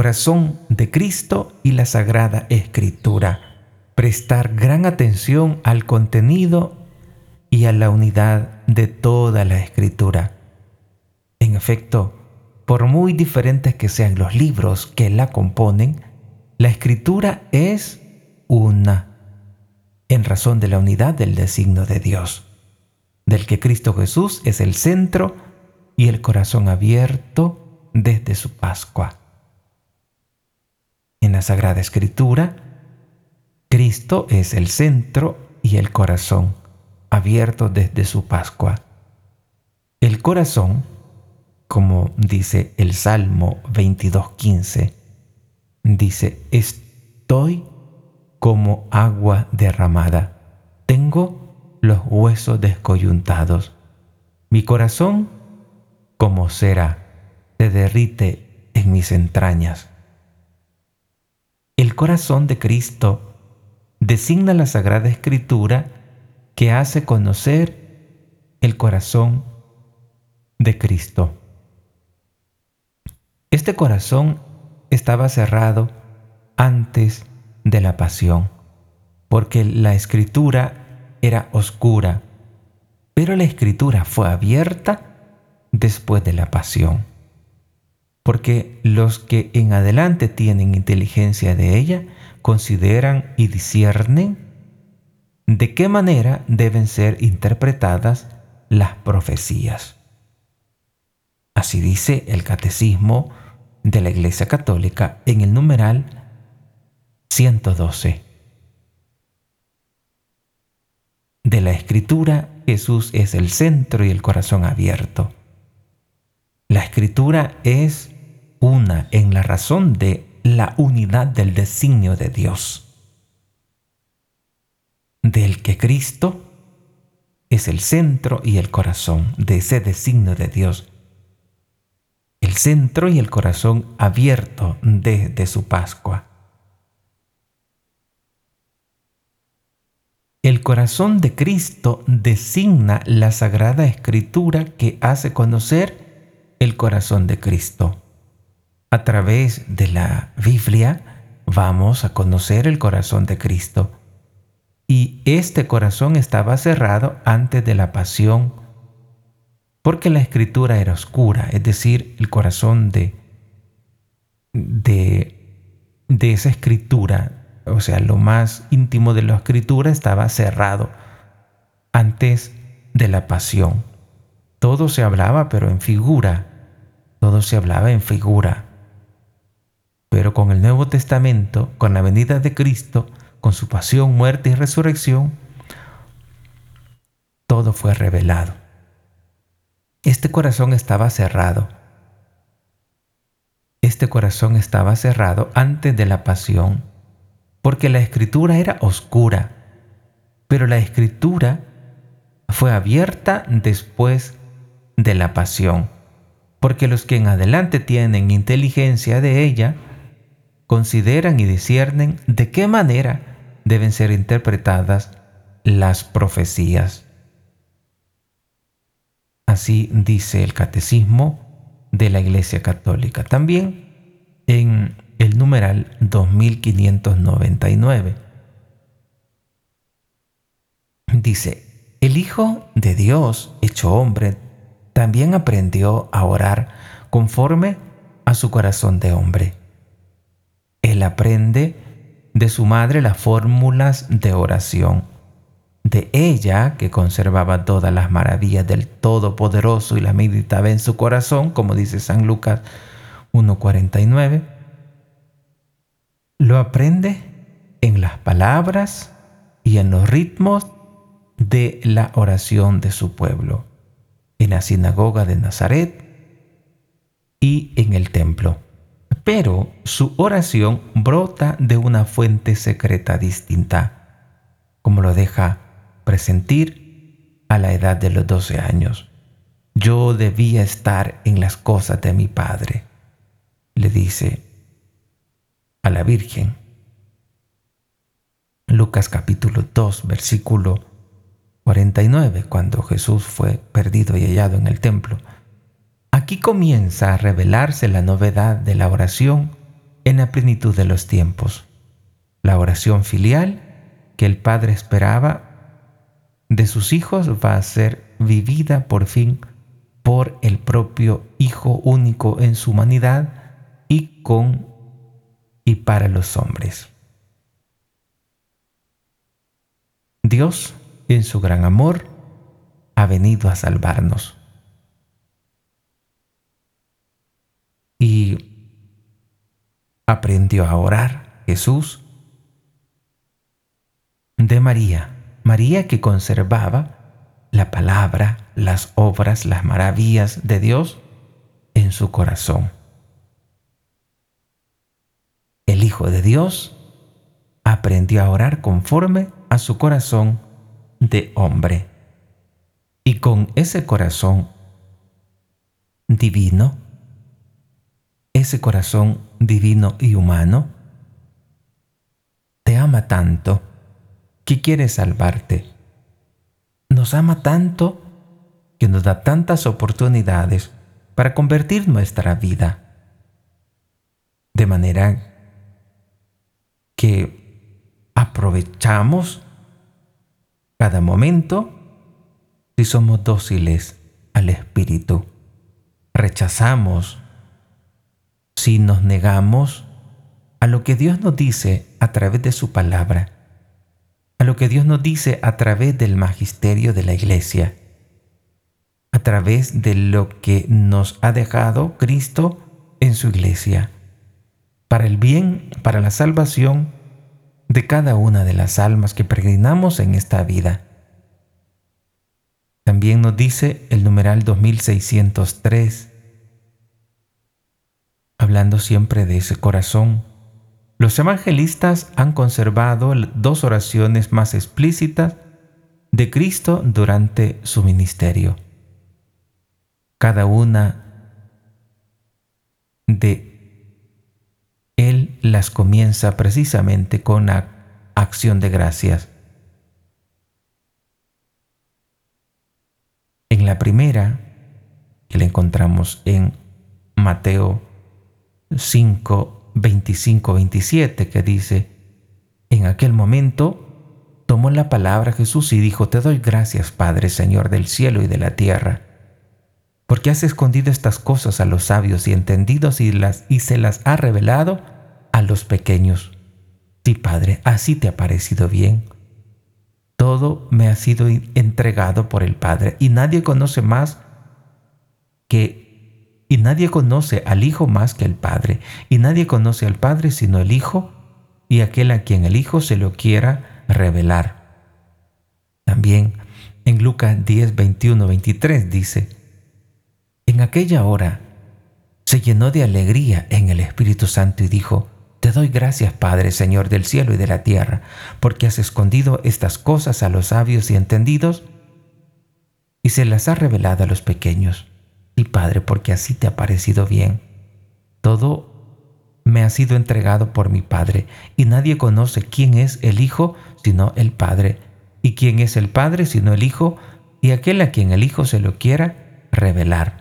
corazón de Cristo y la Sagrada Escritura. Prestar gran atención al contenido y a la unidad de toda la Escritura. En efecto, por muy diferentes que sean los libros que la componen, la Escritura es una, en razón de la unidad del designio de Dios, del que Cristo Jesús es el centro y el corazón abierto desde su Pascua. En la Sagrada Escritura, Cristo es el centro y el corazón abierto desde su Pascua. El corazón, como dice el Salmo 22.15, dice, estoy como agua derramada, tengo los huesos descoyuntados, mi corazón como cera se derrite en mis entrañas. El corazón de Cristo designa la Sagrada Escritura que hace conocer el corazón de Cristo. Este corazón estaba cerrado antes de la pasión, porque la escritura era oscura, pero la escritura fue abierta después de la pasión, porque los que en adelante tienen inteligencia de ella consideran y disciernen de qué manera deben ser interpretadas las profecías. Así dice el Catecismo de la Iglesia Católica en el numeral 112. De la Escritura, Jesús es el centro y el corazón abierto. La Escritura es una en la razón de la unidad del designio de Dios del que Cristo es el centro y el corazón de ese designio de Dios. El centro y el corazón abierto desde su Pascua. El corazón de Cristo designa la Sagrada Escritura que hace conocer el corazón de Cristo. A través de la Biblia vamos a conocer el corazón de Cristo y este corazón estaba cerrado antes de la pasión, porque la escritura era oscura, es decir, el corazón de, de, de esa escritura, o sea, lo más íntimo de la escritura estaba cerrado antes de la pasión. Todo se hablaba, pero en figura, todo se hablaba en figura. Pero con el Nuevo Testamento, con la venida de Cristo, con su pasión, muerte y resurrección, todo fue revelado. Este corazón estaba cerrado. Este corazón estaba cerrado antes de la pasión, porque la escritura era oscura, pero la escritura fue abierta después de la pasión, porque los que en adelante tienen inteligencia de ella, consideran y disciernen de qué manera deben ser interpretadas las profecías. Así dice el catecismo de la Iglesia Católica. También en el numeral 2599 dice, el Hijo de Dios, hecho hombre, también aprendió a orar conforme a su corazón de hombre. Él aprende de su madre las fórmulas de oración. De ella, que conservaba todas las maravillas del Todopoderoso y la meditaba en su corazón, como dice San Lucas 1.49, lo aprende en las palabras y en los ritmos de la oración de su pueblo, en la sinagoga de Nazaret y en el templo pero su oración brota de una fuente secreta distinta, como lo deja presentir a la edad de los 12 años. Yo debía estar en las cosas de mi Padre, le dice a la Virgen. Lucas capítulo 2, versículo 49, cuando Jesús fue perdido y hallado en el templo. Aquí comienza a revelarse la novedad de la oración en la plenitud de los tiempos. La oración filial que el Padre esperaba de sus hijos va a ser vivida por fin por el propio Hijo único en su humanidad y con y para los hombres. Dios, en su gran amor, ha venido a salvarnos. Y aprendió a orar Jesús de María, María que conservaba la palabra, las obras, las maravillas de Dios en su corazón. El Hijo de Dios aprendió a orar conforme a su corazón de hombre. Y con ese corazón divino, ese corazón divino y humano, te ama tanto que quiere salvarte. Nos ama tanto que nos da tantas oportunidades para convertir nuestra vida. De manera que aprovechamos cada momento si somos dóciles al Espíritu. Rechazamos si nos negamos a lo que Dios nos dice a través de su palabra, a lo que Dios nos dice a través del magisterio de la iglesia, a través de lo que nos ha dejado Cristo en su iglesia para el bien, para la salvación de cada una de las almas que peregrinamos en esta vida. También nos dice el numeral 2603, hablando siempre de ese corazón. Los evangelistas han conservado dos oraciones más explícitas de Cristo durante su ministerio. Cada una de él las comienza precisamente con la acción de gracias. En la primera, que la encontramos en Mateo 5, 25, 27, que dice, en aquel momento tomó la palabra Jesús y dijo, Te doy gracias, Padre, Señor del cielo y de la tierra, porque has escondido estas cosas a los sabios y entendidos y, las, y se las ha revelado a los pequeños. Sí, Padre, así te ha parecido bien. Todo me ha sido entregado por el Padre y nadie conoce más que y nadie conoce al Hijo más que el Padre, y nadie conoce al Padre sino el Hijo y aquel a quien el Hijo se lo quiera revelar. También en Lucas 10, 21, 23 dice, En aquella hora se llenó de alegría en el Espíritu Santo y dijo, te doy gracias, Padre, Señor del cielo y de la tierra, porque has escondido estas cosas a los sabios y entendidos y se las has revelado a los pequeños. Padre, porque así te ha parecido bien. Todo me ha sido entregado por mi Padre, y nadie conoce quién es el Hijo sino el Padre, y quién es el Padre sino el Hijo, y aquel a quien el Hijo se lo quiera revelar.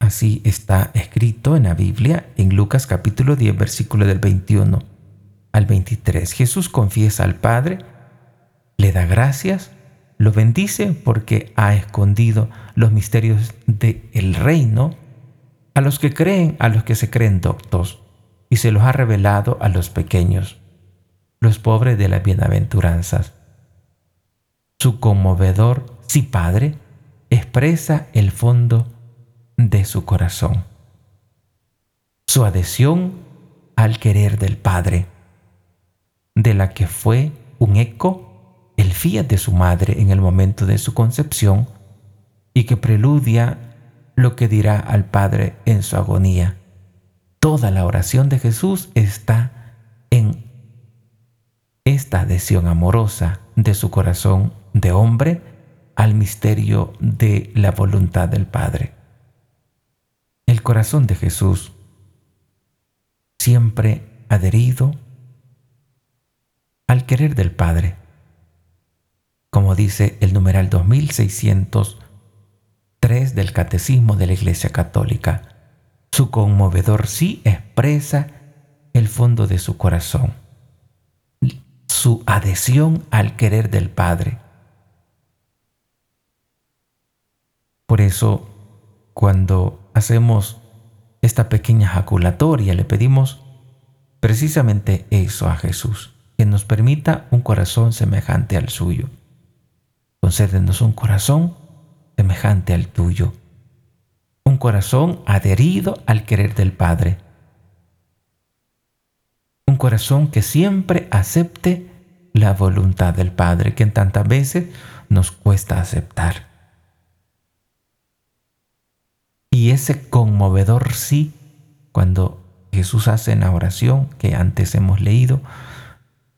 Así está escrito en la Biblia en Lucas capítulo 10 versículo del 21 al 23. Jesús confiesa al Padre, le da gracias, lo bendice porque ha escondido los misterios del reino a los que creen, a los que se creen doctos, y se los ha revelado a los pequeños, los pobres de las bienaventuranzas. Su conmovedor sí Padre expresa el fondo de su corazón. Su adhesión al querer del Padre, de la que fue un eco el fiat de su madre en el momento de su concepción y que preludia lo que dirá al Padre en su agonía. Toda la oración de Jesús está en esta adhesión amorosa de su corazón de hombre al misterio de la voluntad del Padre el corazón de Jesús, siempre adherido al querer del Padre. Como dice el numeral 2603 del Catecismo de la Iglesia Católica, su conmovedor sí es expresa el fondo de su corazón, su adhesión al querer del Padre. Por eso, cuando hacemos esta pequeña jaculatoria, le pedimos precisamente eso a Jesús, que nos permita un corazón semejante al suyo. Concédenos un corazón semejante al tuyo, un corazón adherido al querer del Padre, un corazón que siempre acepte la voluntad del Padre, que en tantas veces nos cuesta aceptar. Y ese conmovedor sí, cuando Jesús hace en la oración que antes hemos leído,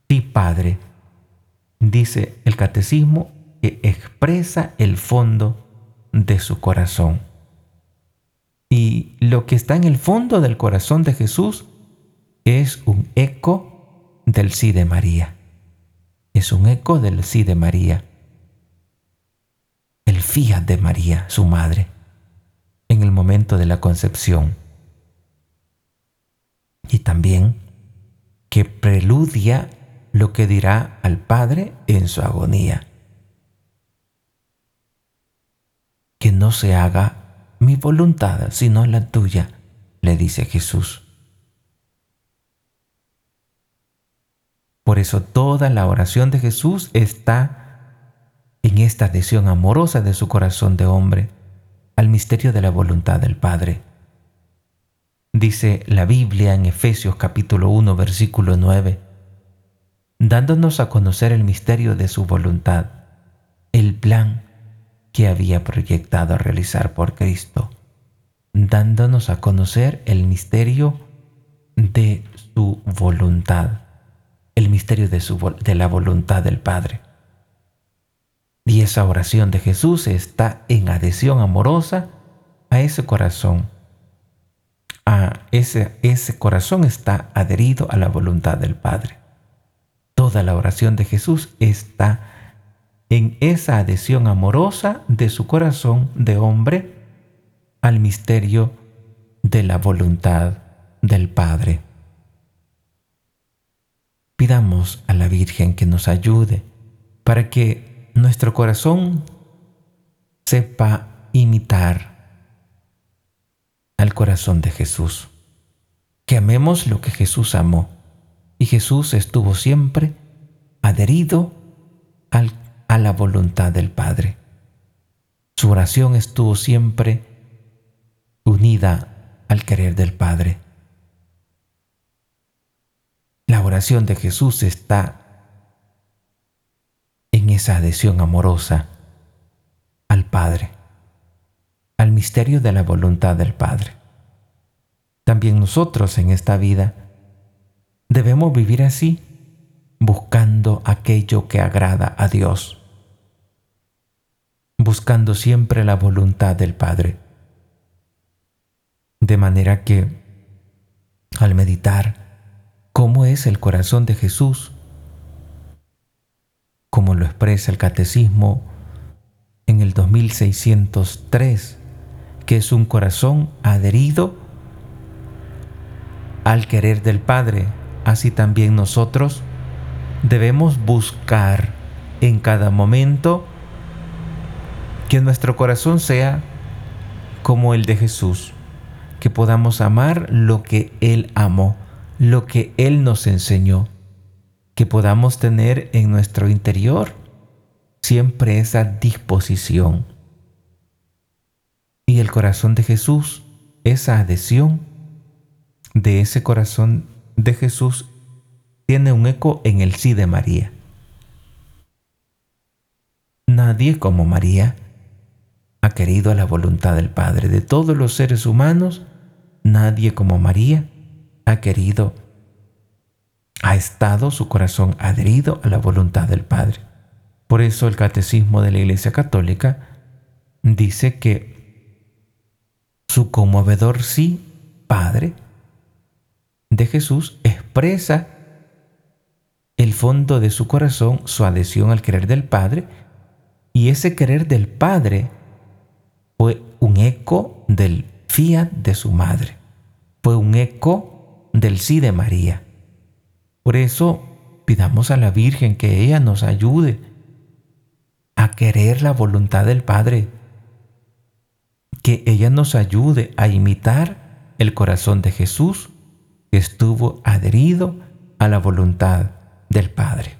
sí Padre, dice el catecismo que expresa el fondo de su corazón. Y lo que está en el fondo del corazón de Jesús es un eco del sí de María. Es un eco del sí de María. El fiat de María, su madre, en el momento de la concepción y también que preludia lo que dirá al Padre en su agonía. Que no se haga mi voluntad, sino la tuya, le dice Jesús. Por eso toda la oración de Jesús está en esta adhesión amorosa de su corazón de hombre al misterio de la voluntad del Padre. Dice la Biblia en Efesios capítulo 1 versículo 9, dándonos a conocer el misterio de su voluntad, el plan que había proyectado a realizar por Cristo, dándonos a conocer el misterio de su voluntad, el misterio de, su, de la voluntad del Padre. Y esa oración de Jesús está en adhesión amorosa a ese corazón ese, ese corazón está adherido a la voluntad del Padre. Toda la oración de Jesús está en esa adhesión amorosa de su corazón de hombre al misterio de la voluntad del Padre. Pidamos a la Virgen que nos ayude para que nuestro corazón sepa imitar al corazón de Jesús. Que amemos lo que Jesús amó. Y Jesús estuvo siempre adherido a la voluntad del Padre. Su oración estuvo siempre unida al querer del Padre. La oración de Jesús está en esa adhesión amorosa al Padre al misterio de la voluntad del Padre. También nosotros en esta vida debemos vivir así, buscando aquello que agrada a Dios, buscando siempre la voluntad del Padre. De manera que, al meditar cómo es el corazón de Jesús, como lo expresa el Catecismo en el 2603, que es un corazón adherido al querer del Padre. Así también nosotros debemos buscar en cada momento que nuestro corazón sea como el de Jesús, que podamos amar lo que Él amó, lo que Él nos enseñó, que podamos tener en nuestro interior siempre esa disposición y el corazón de Jesús, esa adhesión de ese corazón de Jesús tiene un eco en el sí de María. Nadie como María querido a la voluntad del Padre. De todos los seres humanos, nadie como María ha querido, ha estado su corazón adherido a la voluntad del Padre. Por eso el Catecismo de la Iglesia Católica dice que su conmovedor sí, Padre, de Jesús expresa el fondo de su corazón, su adhesión al querer del Padre, y ese querer del Padre fue un eco del fiat de su madre, fue un eco del sí de María. Por eso pidamos a la Virgen que ella nos ayude a querer la voluntad del Padre, que ella nos ayude a imitar el corazón de Jesús que estuvo adherido a la voluntad del Padre.